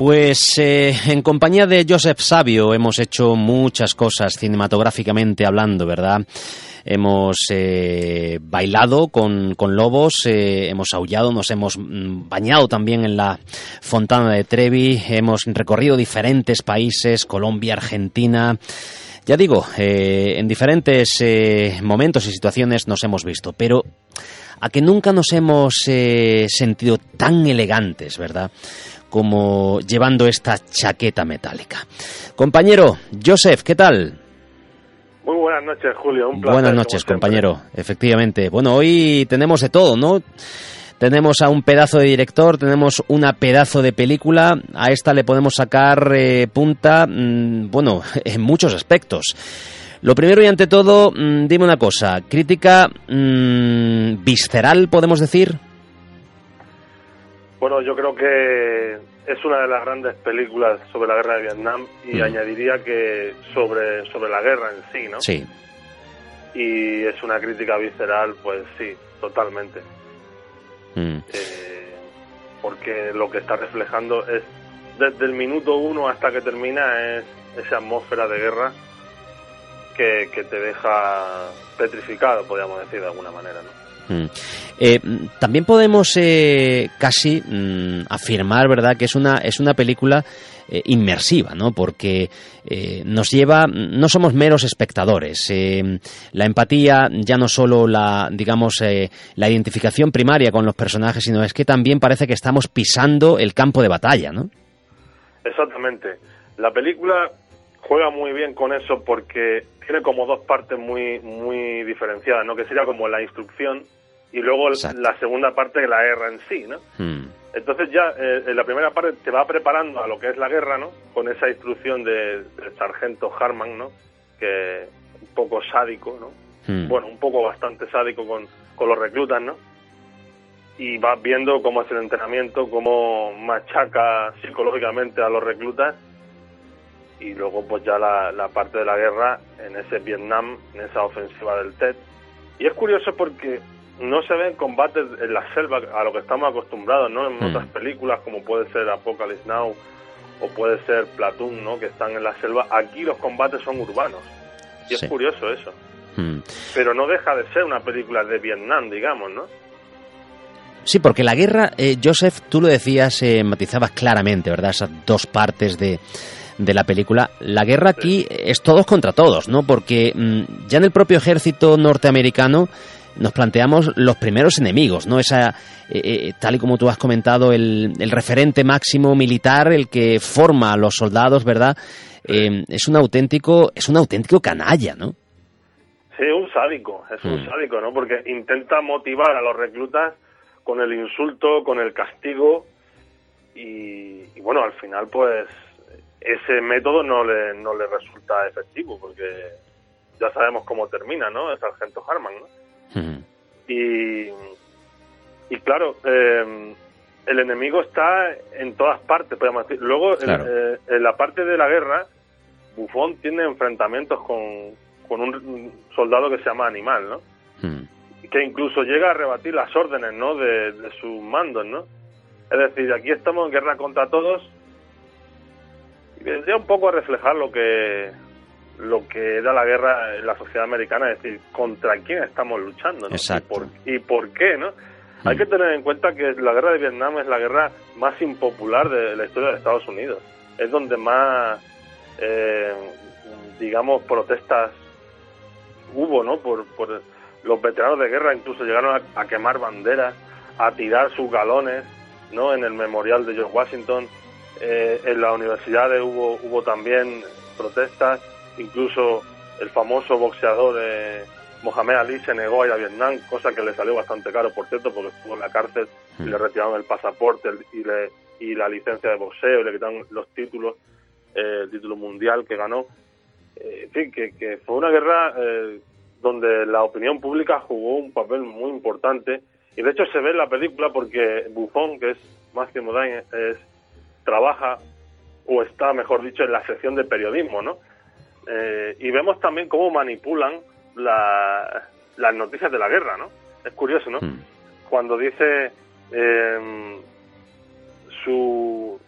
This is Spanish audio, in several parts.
Pues eh, en compañía de Joseph Sabio hemos hecho muchas cosas cinematográficamente hablando, ¿verdad? Hemos eh, bailado con, con lobos, eh, hemos aullado, nos hemos mm, bañado también en la fontana de Trevi, hemos recorrido diferentes países, Colombia, Argentina. Ya digo, en diferentes momentos y situaciones nos hemos visto, pero a que nunca nos hemos sentido tan elegantes, ¿verdad? Como llevando esta chaqueta metálica. Compañero, Joseph, ¿qué tal? Muy buenas noches, Julio. Un placer, Buenas noches, compañero. Efectivamente. Bueno, hoy tenemos de todo, ¿no? Tenemos a un pedazo de director, tenemos una pedazo de película. A esta le podemos sacar eh, punta, mmm, bueno, en muchos aspectos. Lo primero y ante todo, mmm, dime una cosa. Crítica mmm, visceral, podemos decir. Bueno, yo creo que es una de las grandes películas sobre la guerra de Vietnam y mm. añadiría que sobre, sobre la guerra en sí, ¿no? Sí. Y es una crítica visceral, pues sí, totalmente. Mm. Eh, porque lo que está reflejando es, desde el minuto uno hasta que termina, es esa atmósfera de guerra que, que te deja petrificado, podríamos decir de alguna manera, ¿no? Mm. Eh, también podemos eh, casi mm, afirmar, ¿verdad?, que es una, es una película eh, inmersiva, ¿no? Porque eh, nos lleva, no somos meros espectadores. La empatía, ya no solo la, digamos, la identificación primaria con los personajes, sino es que también parece que estamos pisando el campo de batalla, ¿no? Exactamente. La película juega muy bien con eso porque tiene como dos partes muy, muy diferenciadas, ¿no? Que sería como la instrucción y luego Exacto. la segunda parte de la guerra en sí, ¿no? Hmm. Entonces ya eh, en la primera parte te va preparando a lo que es la guerra, ¿no? Con esa instrucción del de sargento Harman, ¿no? Que un poco sádico, ¿no? Hmm. Bueno, un poco bastante sádico con, con los reclutas, ¿no? Y vas viendo cómo es el entrenamiento, cómo machaca psicológicamente a los reclutas y luego pues ya la, la parte de la guerra en ese Vietnam, en esa ofensiva del TED. Y es curioso porque no se ven combates en la selva a lo que estamos acostumbrados, ¿no? En Mm. otras películas como puede ser Apocalypse Now o puede ser Platoon, ¿no? Que están en la selva. Aquí los combates son urbanos. Y Sí. es curioso eso. Hmm. Pero no deja de ser una película de Vietnam, digamos, ¿no? Sí, porque la guerra, eh, Joseph, tú lo decías, eh, matizabas claramente, ¿verdad? Esas dos partes de, de la película. La guerra aquí es todos contra todos, ¿no? Porque mm, ya en el propio ejército norteamericano nos planteamos los primeros enemigos, ¿no? Esa, eh, eh, tal y como tú has comentado, el, el, referente máximo militar, el que forma a los soldados, ¿verdad? Eh, es un auténtico, es un auténtico canalla, ¿no? Sí, un sádico, es un Mm. sádico, ¿no? Porque intenta motivar a los reclutas con el insulto, con el castigo y, y bueno, al final pues ese método no le, no le resulta efectivo porque ya sabemos cómo termina, ¿no? El sargento Harman, ¿no? Y, y claro, eh, el enemigo está en todas partes, podemos decir. Luego, en- eh, en, la parte de la guerra, Buffon tiene enfrentamientos con, con un soldado que se llama Animal, ¿no? Que incluso llega a rebatir las órdenes ¿no? de, de sus mandos, ¿no? Es decir, aquí estamos en guerra contra todos y vendría un poco a reflejar lo que lo que era la guerra en la sociedad americana, es decir, contra quién estamos luchando, ¿no? Y por, y por qué, ¿no? Hay que tener en cuenta que la guerra de Vietnam es la guerra más impopular de la historia de Estados Unidos. Es donde más, eh, digamos, protestas hubo, ¿no? Por, por los veteranos de guerra incluso llegaron a, a quemar banderas, a tirar sus galones, ¿no? En el memorial de George Washington. Eh, en la universidad hubo, hubo también protestas, incluso el famoso boxeador eh, Mohamed Ali se negó a ir a Vietnam, cosa que le salió bastante caro, por cierto, porque estuvo en la cárcel y le retiraron el pasaporte y, le- y la licencia de boxeo, y le quitaron los títulos, eh, el título mundial que ganó. Eh, en fin, que, que fue una guerra eh, donde la opinión pública jugó un papel muy importante. Y de hecho se ve en la película porque Buffon, que es Matthew Modine, es, trabaja o está, mejor dicho, en la sección de periodismo, ¿no? Eh, y vemos también cómo manipulan la- las noticias de la guerra, ¿no? Es curioso, ¿no? Hmm. Cuando dice eh, su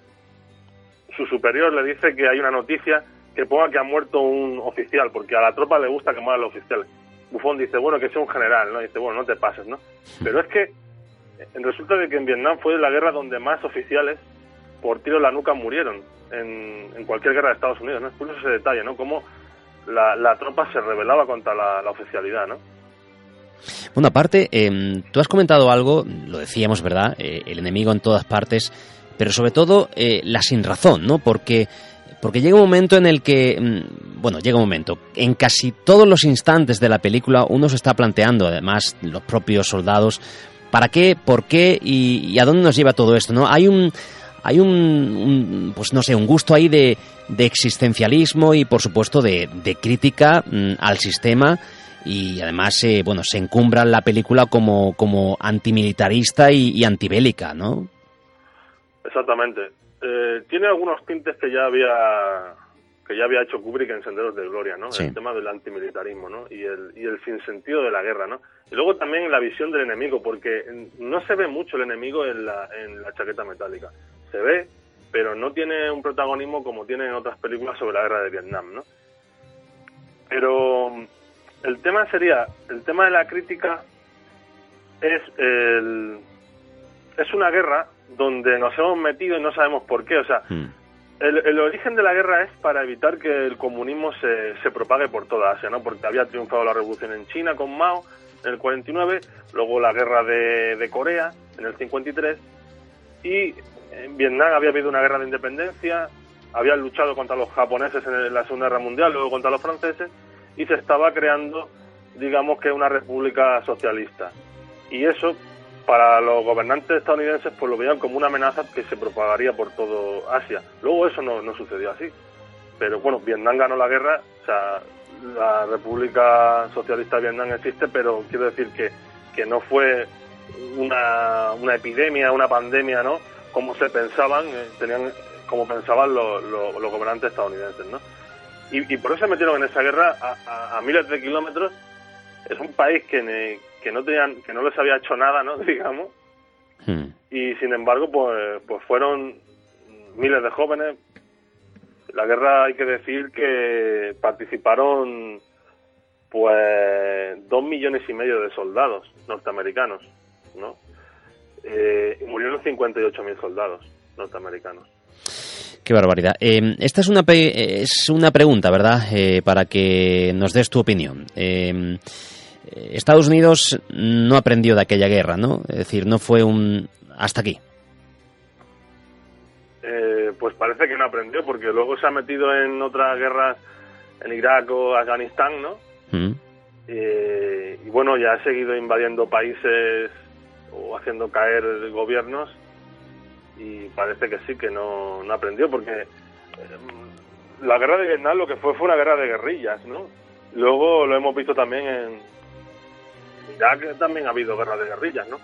su superior le dice que hay una noticia que ponga que ha muerto un oficial, porque a la tropa le gusta que muera el oficial. Bufón dice, bueno, que sea un general, ¿no? dice, bueno, no te pases, ¿no? Pero es que eh, resulta de que en Vietnam fue la guerra donde más oficiales por tiro en la nuca murieron en, cualquier guerra de Estados Unidos, ¿no? Es curioso ese detalle, ¿no? Cómo la, tropa se rebelaba contra la, oficialidad, ¿no? Bueno, aparte, em, tú has comentado algo, lo decíamos, ¿verdad? Eh, el enemigo en todas partes, pero sobre todo eh, la sin razón, ¿no? Porque porque llega un momento en el que, mm, bueno, llega un momento, en casi todos los instantes de la película uno se está planteando, además los propios soldados, ¿para qué, por qué y, a dónde nos lleva todo esto? ¿no? Hay un, hay un, pues no sé, un gusto ahí de, existencialismo y por supuesto de, crítica mm, al sistema y además eh, bueno se encumbra la película como, como antimilitarista y, y antibélica, ¿no? Exactamente. Eh, tiene algunos tintes que ya había que ya había hecho Kubrick en Senderos de Gloria, ¿no? El tema del antimilitarismo, ¿no? Y el, y el sinsentido de la guerra, ¿no? Y luego también la visión del enemigo, porque no se ve mucho el enemigo en la, en la chaqueta metálica. Se ve, pero no tiene un protagonismo como tiene en otras películas sobre la guerra de Vietnam, ¿no? Pero el tema sería, el tema de la crítica es el, es una guerra donde nos hemos metido y no sabemos por qué. O sea, hmm. el, origen de la guerra es para evitar que el comunismo se, se propague por toda Asia, ¿no? Porque había triunfado la revolución en China con Mao en el 49, luego la guerra de, de Corea en el 53 y en Vietnam había habido una guerra de independencia, habían luchado contra los japoneses en la Segunda Guerra Mundial, luego contra los franceses y se estaba creando, digamos que una república socialista. Y eso para los gobernantes estadounidenses pues lo veían como una amenaza que se propagaría por todo Asia. Luego eso no, no sucedió así. Pero bueno, Vietnam ganó la guerra, o sea, la República Socialista de Vietnam existe, pero quiero decir que, que no fue una, una epidemia, una pandemia, ¿no? Como se pensaban, eh, tenían como pensaban los, los, gobernantes estadounidenses, ¿no? Y, por eso se metieron en esa guerra a, a miles de kilómetros. Es un país que, que no tenían, que no les había hecho nada, ¿no? digamos. Hmm. Y sin embargo, pues, pues fueron miles de jóvenes. La guerra hay que decir que participaron pues dos millones y medio de soldados norteamericanos, ¿no? Eh, y murieron 58 mil soldados norteamericanos. Qué barbaridad. Eh, esta es una, es una pregunta, ¿verdad? Eh, para que nos des tu opinión. Eh, eh, Estados Unidos no aprendió de aquella guerra, ¿no? Es decir, no fue un hasta aquí. Eh, pues parece que no aprendió, porque luego se ha metido en otras guerras, en Irak o Afganistán, ¿no? Mm. Eh, y bueno, ya ha seguido invadiendo países o haciendo caer gobiernos y parece que sí, que no, no aprendió, porque la guerra de Vietnam lo que fue fue una guerra de guerrillas, ¿no? Luego lo hemos visto también en, que también ha habido guerra de guerrillas, ¿no?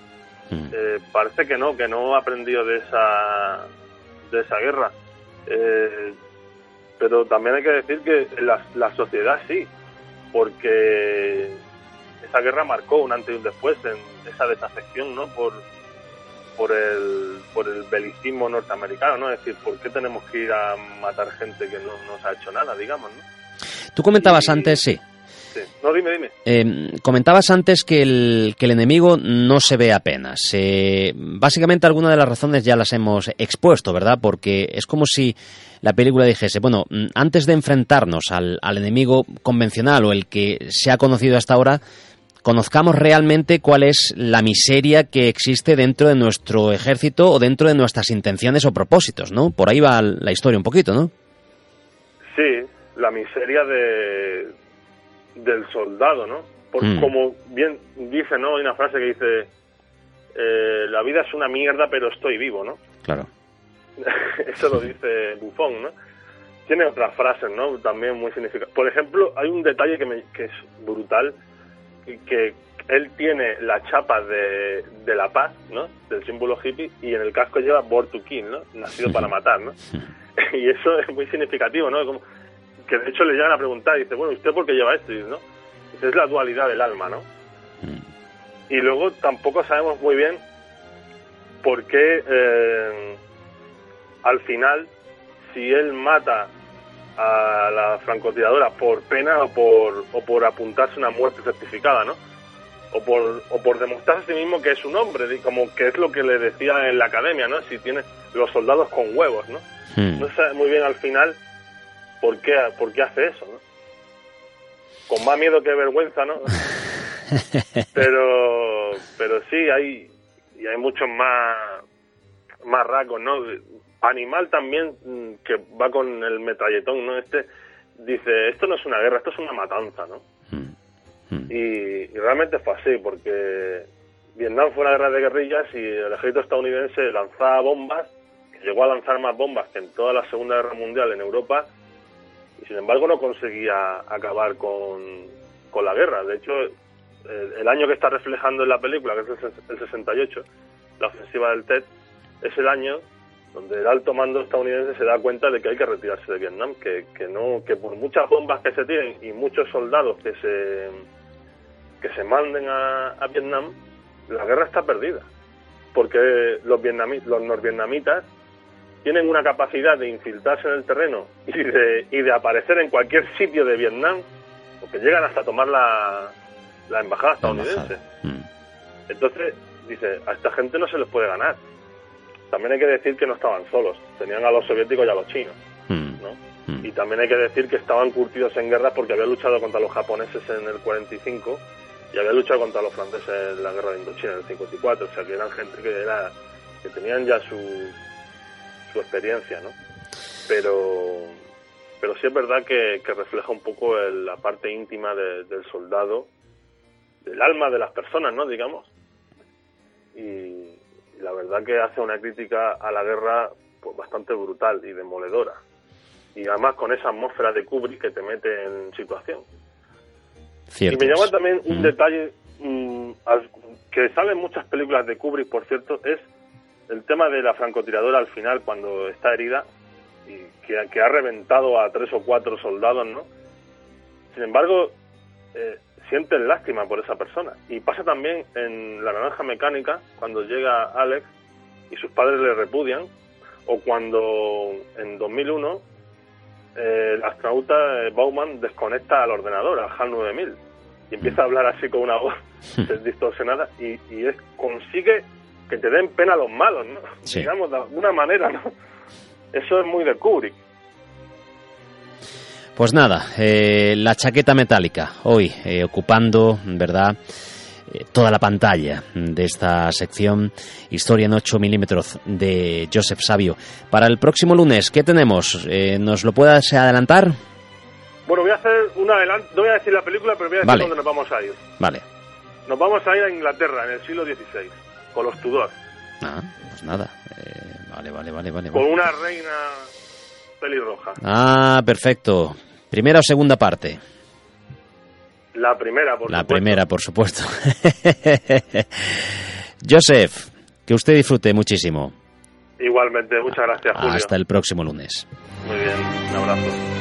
Mm. Eh, parece que no, que no ha aprendido de esa, de esa guerra. Eh, pero también hay que decir que la, la sociedad sí, porque esa guerra marcó un antes y un después en esa desafección, ¿no? Por, por el, por el belicismo norteamericano, ¿no? Es decir, ¿por qué tenemos que ir a matar gente que no nos ha hecho nada, digamos, ¿no? Tú comentabas antes, sí, no, dime, dime. Eh, comentabas antes que el, que el enemigo no se ve apenas. Eh, básicamente algunas de las razones ya las hemos expuesto, ¿verdad? Porque es como si la película dijese, bueno, mm, antes de enfrentarnos al, al enemigo convencional o el que se ha conocido hasta ahora, conozcamos realmente cuál es la miseria que existe dentro de nuestro ejército o dentro de nuestras intenciones o propósitos, ¿no? Por ahí va la historia un poquito, ¿no? Sí, la miseria de, del soldado, ¿no? Por, mm. Como bien dice, ¿no? Hay una frase que dice, eh, la vida es una mierda, pero estoy vivo, ¿no? Claro. Eso lo dice Buffon, ¿no? Tiene otras frases, ¿no? También muy significativas. Por ejemplo, hay un detalle que, me, que es brutal, que él tiene la chapa de, de, la paz, ¿no? Del símbolo hippie, y en el casco lleva Born to Kill, ¿no? Nacido para matar, ¿no? y eso es muy significativo, ¿no? Como, que de hecho le llegan a preguntar, y dice, bueno, ¿usted por qué lleva esto? Y ¿no? es la dualidad del alma, ¿no? Mm. Y luego tampoco sabemos muy bien por qué eh, al final si él mata a la francotiradora por pena o por, o por apuntarse una muerte certificada, ¿no? O por, o por demostrar a sí mismo que es un hombre, como que es lo que le decía en la academia, ¿no? Si tiene los soldados con huevos, ¿no? Hmm. No sé muy bien al final por qué, por qué hace eso, ¿no? Con más miedo que vergüenza, ¿no? pero, pero sí, hay, y hay muchos más, más rasgos, ¿no? Animal también, mm, que va con el metralletón, ¿no? Este dice, esto no es una guerra, esto es una matanza, ¿no? Hmm. Hmm. Y, y realmente fue así, porque Vietnam fue una guerra de guerrillas y el ejército estadounidense lanzaba bombas, que llegó a lanzar más bombas que en toda la Segunda Guerra Mundial en Europa, y sin embargo no conseguía acabar con, con la guerra. De hecho, el, el año que está reflejando en la película, que es el, el 68, la ofensiva del TED, es el año donde el alto mando estadounidense se da cuenta de que hay que retirarse de Vietnam, que, que no que por muchas bombas que se tiren y muchos soldados que se que se manden a, a Vietnam, la guerra está perdida, porque los vietnami- los norvietnamitas tienen una capacidad de infiltrarse en el terreno y de, y de aparecer en cualquier sitio de Vietnam, porque llegan hasta tomar la, la embajada estadounidense. Hmm. Entonces, dice, a esta gente no se les puede ganar. También hay que decir que no estaban solos, tenían a los soviéticos y a los chinos, Hmm. ¿no? Hmm. Y también hay que decir que estaban curtidos en guerra porque habían luchado contra los japoneses en el 45 y habían luchado contra los franceses en la guerra de Indochina en el 54, o sea que eran gente que era que tenían ya su, su experiencia, ¿no? Pero pero sí es verdad que, que refleja un poco el- la parte íntima de- del soldado, del alma de las personas, ¿no? Digamos. Y, y la verdad que hace una crítica a la guerra pues, bastante brutal y demoledora. Y además con esa atmósfera de Kubrick que te mete en situación. Y me llama también un Mm. detalle mm, que sale en muchas películas de Kubrick, por cierto, es el tema de la francotiradora al final cuando está herida y que, que ha reventado a tres o cuatro soldados, ¿no? Sin embargo, eh, sienten lástima por esa persona. Y pasa también en La Naranja Mecánica, cuando llega Alex y sus padres le repudian, o cuando en 2001 eh, el astronauta eh, Bauman desconecta al ordenador, al HAL 9000, y empieza a hablar así con una voz distorsionada y, y es, consigue que te den pena los malos, ¿no? Sí. Digamos, de alguna manera, ¿no? Eso es muy de Kubrick. Pues nada, eh, la chaqueta metálica, hoy eh, ocupando, ¿verdad? Eh, toda la pantalla de esta sección Historia en 8 milímetros de Joseph Sabio. Para el próximo lunes, ¿qué tenemos? Eh, ¿Nos lo puedas adelantar? Bueno, voy a hacer un adelanto, no voy a decir la película, pero voy a decir Vale. dónde nos vamos a ir. Vale. Nos vamos a ir a Inglaterra en el siglo XVI, con los Tudor, Ah, pues nada. Eh, vale, vale, vale, vale. con vale. una reina pelirroja. Ah, perfecto. Primera o segunda parte. La primera, por La supuesto. primera, por supuesto. Joseph, que usted disfrute muchísimo. Igualmente, muchas gracias, Julio. Hasta el próximo lunes. Muy bien, un abrazo.